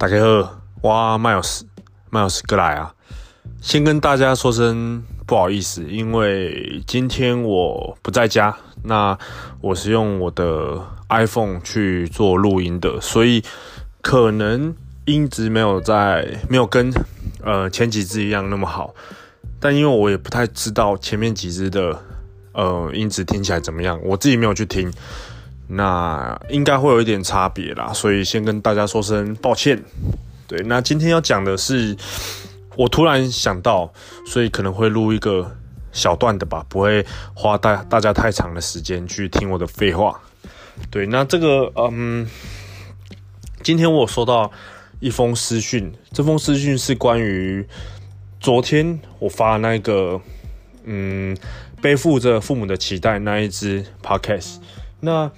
大家好，我 Miles，Miles 过来啊！先跟大家说声不好意思，因为今天我不在家，那我是用我的 iPhone 去做录音的，所以可能音质没有在，没有跟呃前几支一样那么好。但因为我也不太知道前面几支的呃音质听起来怎么样，我自己没有去听。那应该会有一点差别啦，所以先跟大家说声抱歉。对，那今天要讲的是，我突然想到，所以可能会录一个小段的吧，不会花大大家太长的时间去听我的废话。对，那这个，嗯，今天我收到一封私讯，这封私讯是关于昨天我发那个，嗯，背负着父母的期待那一支 podcast，那。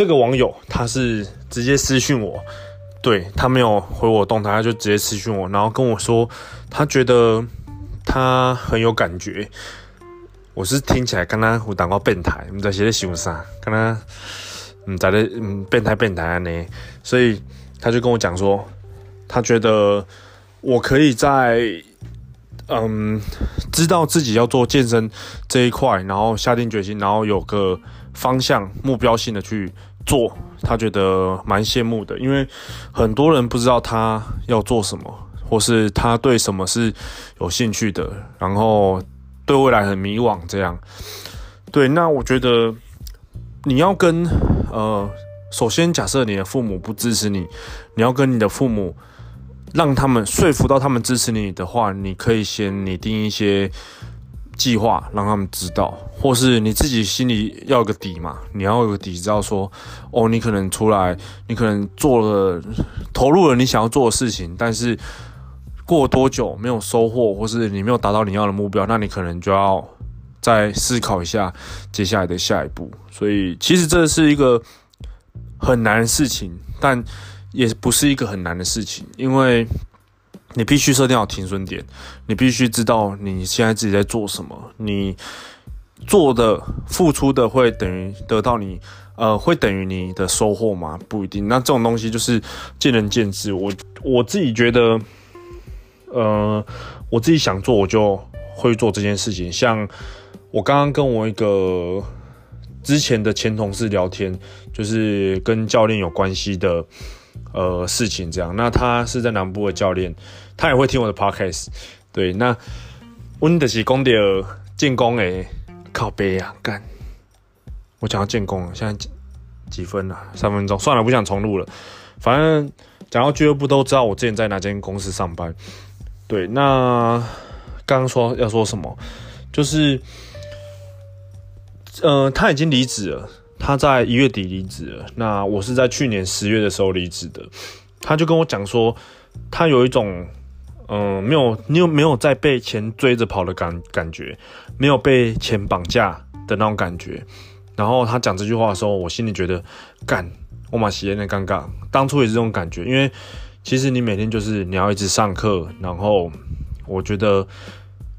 这个网友他是直接私讯我，对，他没有回我动态，他就直接私讯我，然后跟我说他觉得他很有感觉。我是听起来跟他有淡薄变态，你在写的想啥？跟他嗯在的嗯变态变态呢？所以他就跟我讲说，他觉得我可以在嗯知道自己要做健身这一块，然后下定决心，然后有个方向目标性的去。做他觉得蛮羡慕的，因为很多人不知道他要做什么，或是他对什么是有兴趣的，然后对未来很迷惘。这样，对，那我觉得你要跟呃，首先假设你的父母不支持你，你要跟你的父母让他们说服到他们支持你的话，你可以先拟定一些。计划让他们知道，或是你自己心里要有个底嘛，你要有个底，知道说，哦，你可能出来，你可能做了，投入了你想要做的事情，但是过多久没有收获，或是你没有达到你要的目标，那你可能就要再思考一下接下来的下一步。所以，其实这是一个很难的事情，但也不是一个很难的事情，因为。你必须设定好停损点，你必须知道你现在自己在做什么，你做的付出的会等于得到你，呃，会等于你的收获吗？不一定。那这种东西就是见仁见智。我我自己觉得，呃，我自己想做，我就会做这件事情。像我刚刚跟我一个之前的前同事聊天，就是跟教练有关系的。呃，事情这样，那他是在南部的教练，他也会听我的 podcast。对，那温德喜公的建功诶，靠北啊，干！我讲到建功了，现在几几分了？三分钟，算了，不想重录了。反正讲到俱乐部都知道我之前在哪间公司上班。对，那刚刚说要说什么？就是，呃，他已经离职了。他在一月底离职了，那我是在去年十月的时候离职的。他就跟我讲说，他有一种，嗯、没有，你有没有在被钱追着跑的感感觉，没有被钱绑架的那种感觉。然后他讲这句话的时候，我心里觉得，干，我马西有点尴尬。当初也是这种感觉，因为其实你每天就是你要一直上课，然后我觉得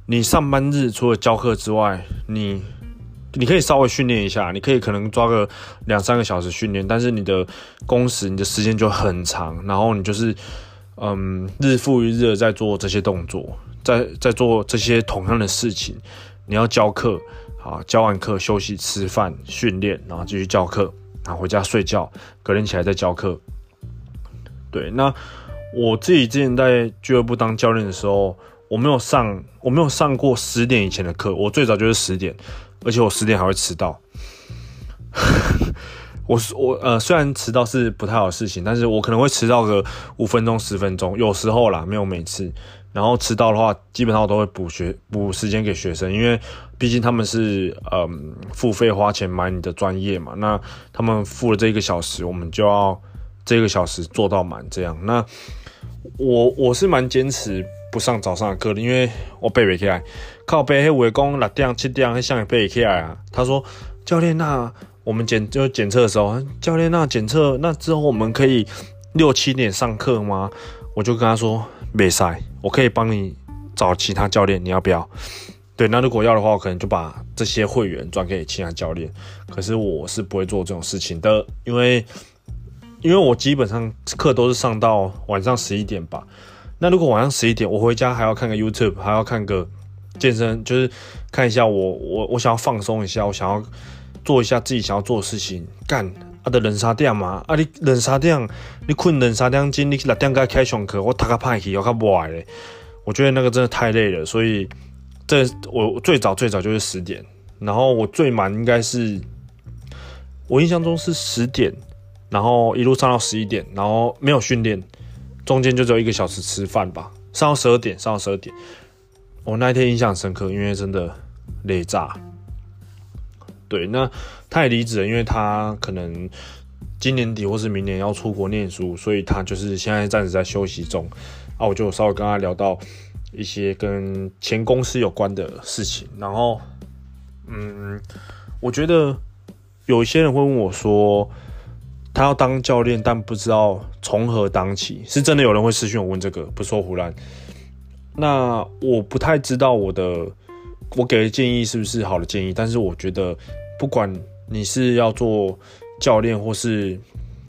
你上班日除了教课之外，你。你可以稍微训练一下，你可以可能抓个两三个小时训练，但是你的工时、你的时间就很长，然后你就是嗯日复一日的在做这些动作，在在做这些同样的事情。你要教课，好，教完课休息、吃饭、训练，然后继续教课，然后回家睡觉，隔天起来再教课。对，那我自己之前在俱乐部当教练的时候，我没有上，我没有上过十点以前的课，我最早就是十点。而且我十点还会迟到，我我呃虽然迟到是不太好事情，但是我可能会迟到个五分钟十分钟，有时候啦，没有每次。然后迟到的话，基本上我都会补学补时间给学生，因为毕竟他们是嗯付费花钱买你的专业嘛，那他们付了这一个小时，我们就要这个小时做到满这样。那我我是蛮坚持。不上早上的课了，因为我背不起来。靠背，黑围工六点七点，还像背起来啊。他说：“教练，那我们检就检测的时候，教练那检测那之后，我们可以六七点上课吗？”我就跟他说：“没赛，我可以帮你找其他教练，你要不要？”对，那如果要的话，我可能就把这些会员转给其他教练。可是我是不会做这种事情的，因为因为我基本上课都是上到晚上十一点吧。那如果晚上十一点，我回家还要看个 YouTube，还要看个健身，就是看一下我我我想要放松一下，我想要做一下自己想要做的事情。干啊的冷沙店嘛，啊你冷沙店，你困冷沙店钟，你六点该开上课，我打个派去，我较不爱嘞。我觉得那个真的太累了，所以这我最早最早就是十点，然后我最满应该是我印象中是十点。然后一路上到十一点，然后没有训练，中间就只有一个小时吃饭吧。上到十二点，上到十二点，我那一天印象深刻，因为真的累炸。对，那他也离职了，因为他可能今年底或是明年要出国念书，所以他就是现在暂时在休息中。啊，我就稍微跟他聊到一些跟前公司有关的事情，然后，嗯，我觉得有一些人会问我说。他要当教练，但不知道从何当起，是真的有人会私讯我问这个，不说胡乱。那我不太知道我的我给的建议是不是好的建议，但是我觉得不管你是要做教练，或是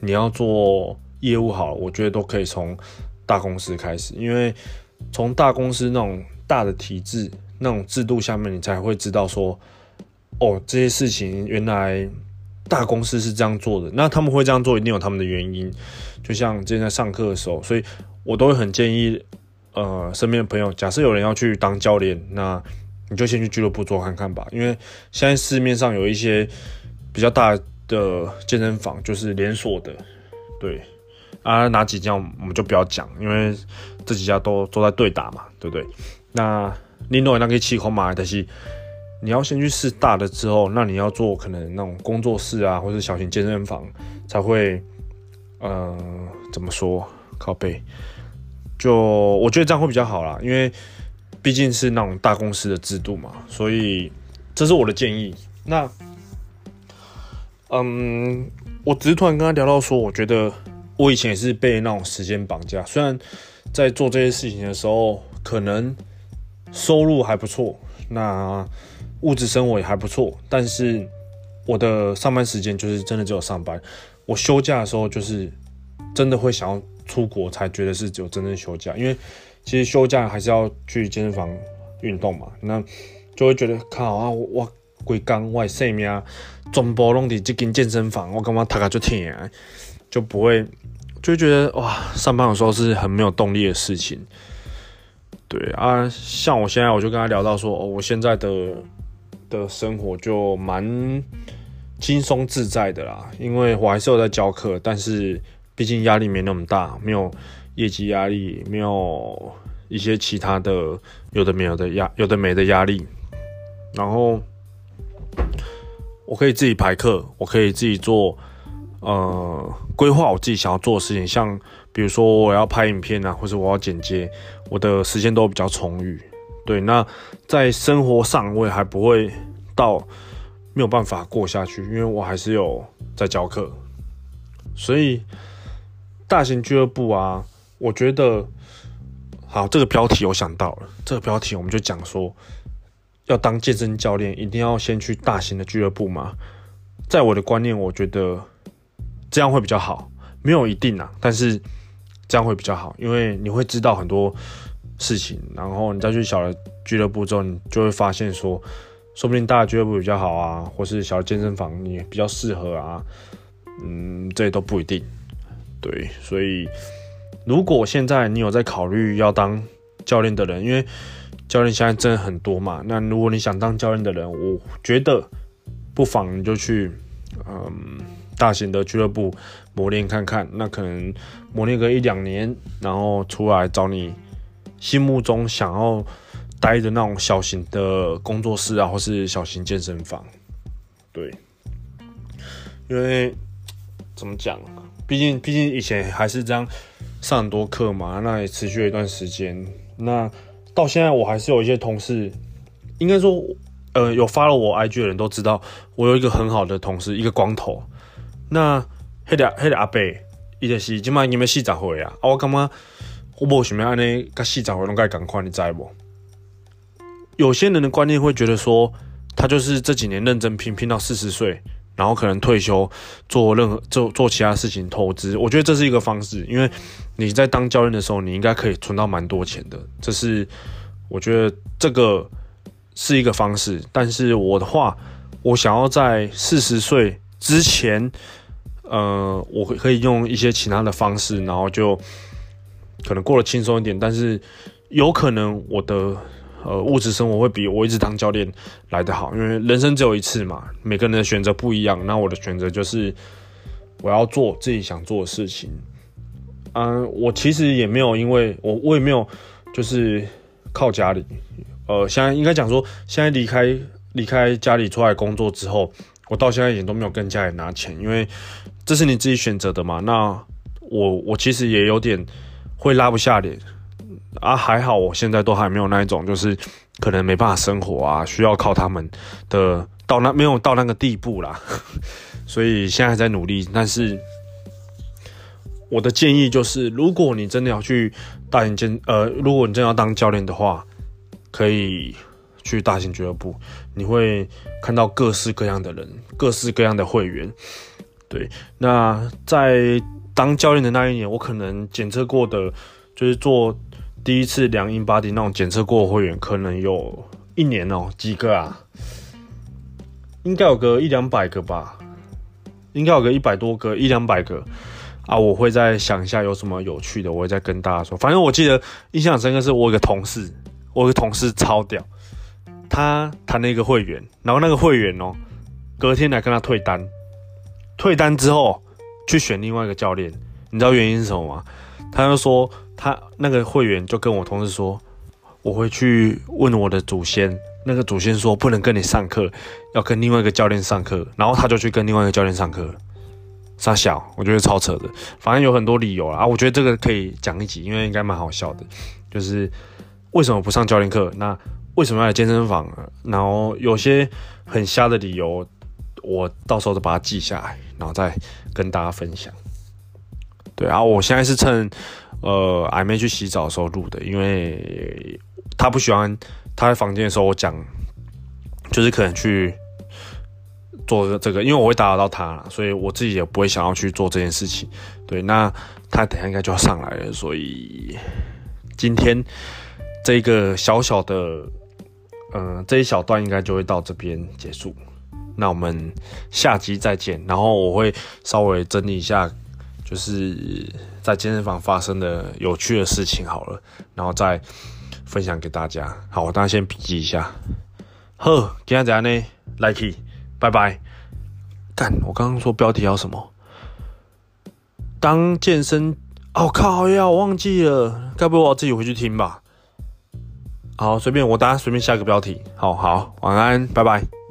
你要做业务好，我觉得都可以从大公司开始，因为从大公司那种大的体制、那种制度下面，你才会知道说，哦，这些事情原来。大公司是这样做的，那他们会这样做，一定有他们的原因。就像之前在上课的时候，所以我都会很建议，呃，身边的朋友，假设有人要去当教练，那你就先去俱乐部做看看吧。因为现在市面上有一些比较大的健身房，就是连锁的，对啊，哪几家我们就不要讲，因为这几家都都在对打嘛，对不对？那另外那个气孔马，但是。你要先去试大的之后，那你要做可能那种工作室啊，或者小型健身房才会，呃，怎么说靠背？就我觉得这样会比较好啦，因为毕竟是那种大公司的制度嘛，所以这是我的建议。那，嗯，我只是突然跟他聊到说，我觉得我以前也是被那种时间绑架，虽然在做这些事情的时候，可能收入还不错，那。物质生活也还不错，但是我的上班时间就是真的只有上班。我休假的时候就是真的会想要出国，才觉得是只有真正休假。因为其实休假还是要去健身房运动嘛，那就会觉得靠啊，我规工我生命全部拢伫这间健身房，我干嘛踏个就停啊，就不会就会觉得哇，上班有时候是很没有动力的事情。对啊，像我现在我就跟他聊到说，哦，我现在的。的生活就蛮轻松自在的啦，因为我还是有在教课，但是毕竟压力没那么大，没有业绩压力，没有一些其他的有的没有的压有的没的压力，然后我可以自己排课，我可以自己做呃规划我自己想要做的事情，像比如说我要拍影片啊，或者我要剪接，我的时间都比较充裕。对，那在生活上我也还不会到没有办法过下去，因为我还是有在教课，所以大型俱乐部啊，我觉得好，这个标题我想到了，这个标题我们就讲说，要当健身教练一定要先去大型的俱乐部嘛，在我的观念，我觉得这样会比较好，没有一定啊，但是这样会比较好，因为你会知道很多。事情，然后你再去小的俱乐部之后，你就会发现说，说不定大的俱乐部比较好啊，或是小的健身房你比较适合啊，嗯，这都不一定。对，所以如果现在你有在考虑要当教练的人，因为教练现在真的很多嘛，那如果你想当教练的人，我觉得不妨你就去嗯大型的俱乐部磨练看看，那可能磨练个一两年，然后出来找你。心目中想要待的那种小型的工作室啊，或是小型健身房，对，因为怎么讲，毕竟毕竟以前还是这样上很多课嘛，那也持续了一段时间。那到现在我还是有一些同事，应该说，呃，有发了我 IG 的人都知道，我有一个很好的同事，一个光头。那黑的黑的阿伯，伊就是今麦你们四十岁啊，我感觉。我不想要安尼，甲细长活拢该赶快，你知不？有些人的观念会觉得说，他就是这几年认真拼，拼到四十岁，然后可能退休做任何做做其他事情投资，我觉得这是一个方式。因为你在当教练的时候，你应该可以存到蛮多钱的，这是我觉得这个是一个方式。但是我的话，我想要在四十岁之前，呃，我可以用一些其他的方式，然后就可能过得轻松一点，但是有可能我的。呃，物质生活会比我一直当教练来得好，因为人生只有一次嘛，每个人的选择不一样。那我的选择就是我要做自己想做的事情。嗯，我其实也没有，因为我我也没有就是靠家里。呃，现在应该讲说，现在离开离开家里出来工作之后，我到现在也都没有跟家里拿钱，因为这是你自己选择的嘛。那我我其实也有点会拉不下脸。啊，还好，我现在都还没有那一种，就是可能没办法生活啊，需要靠他们的到那没有到那个地步啦，所以现在还在努力。但是我的建议就是，如果你真的要去大型健，呃，如果你真的要当教练的话，可以去大型俱乐部，你会看到各式各样的人，各式各样的会员。对，那在当教练的那一年，我可能检测过的，就是做。第一次量 InBody 那种检测过的会员，可能有一年哦、喔，几个啊？应该有个一两百个吧，应该有个一百多个，一两百个啊！我会再想一下有什么有趣的，我会再跟大家说。反正我记得印象深刻是我有个同事，我有个同事超屌，他谈了一个会员，然后那个会员哦、隔天来跟他退单，退单之后去选另外一个教练，你知道原因是什么吗？他就说。他那个会员就跟我同事说，我会去问我的祖先，那个祖先说不能跟你上课，要跟另外一个教练上课，然后他就去跟另外一个教练上课。三小，我觉得超扯的，反正有很多理由啊。我觉得这个可以讲一集，因为应该蛮好笑的，就是为什么不上教练课？那为什么要来健身房？然后有些很瞎的理由，我到时候都把它记下来，然后再跟大家分享。对啊，我现在是趁。呃，还没去洗澡的时候录的，因为他不喜欢他在房间的时候我讲，就是可能去做这个，因为我会打扰到他，所以我自己也不会想要去做这件事情。对，那他等下应该就要上来了，所以今天这个小小的，嗯、这一小段应该就会到这边结束。那我们下集再见，然后我会稍微整理一下。就是在健身房发生的有趣的事情好了，然后再分享给大家。好，我当然先笔记一下。呵，今天怎样呢？Like，拜拜。干，我刚刚说标题要什么？当健身……哦靠呀，我忘记了。该不会我自己回去听吧？好，随便我，大家随便下个标题。好好，晚安，拜拜。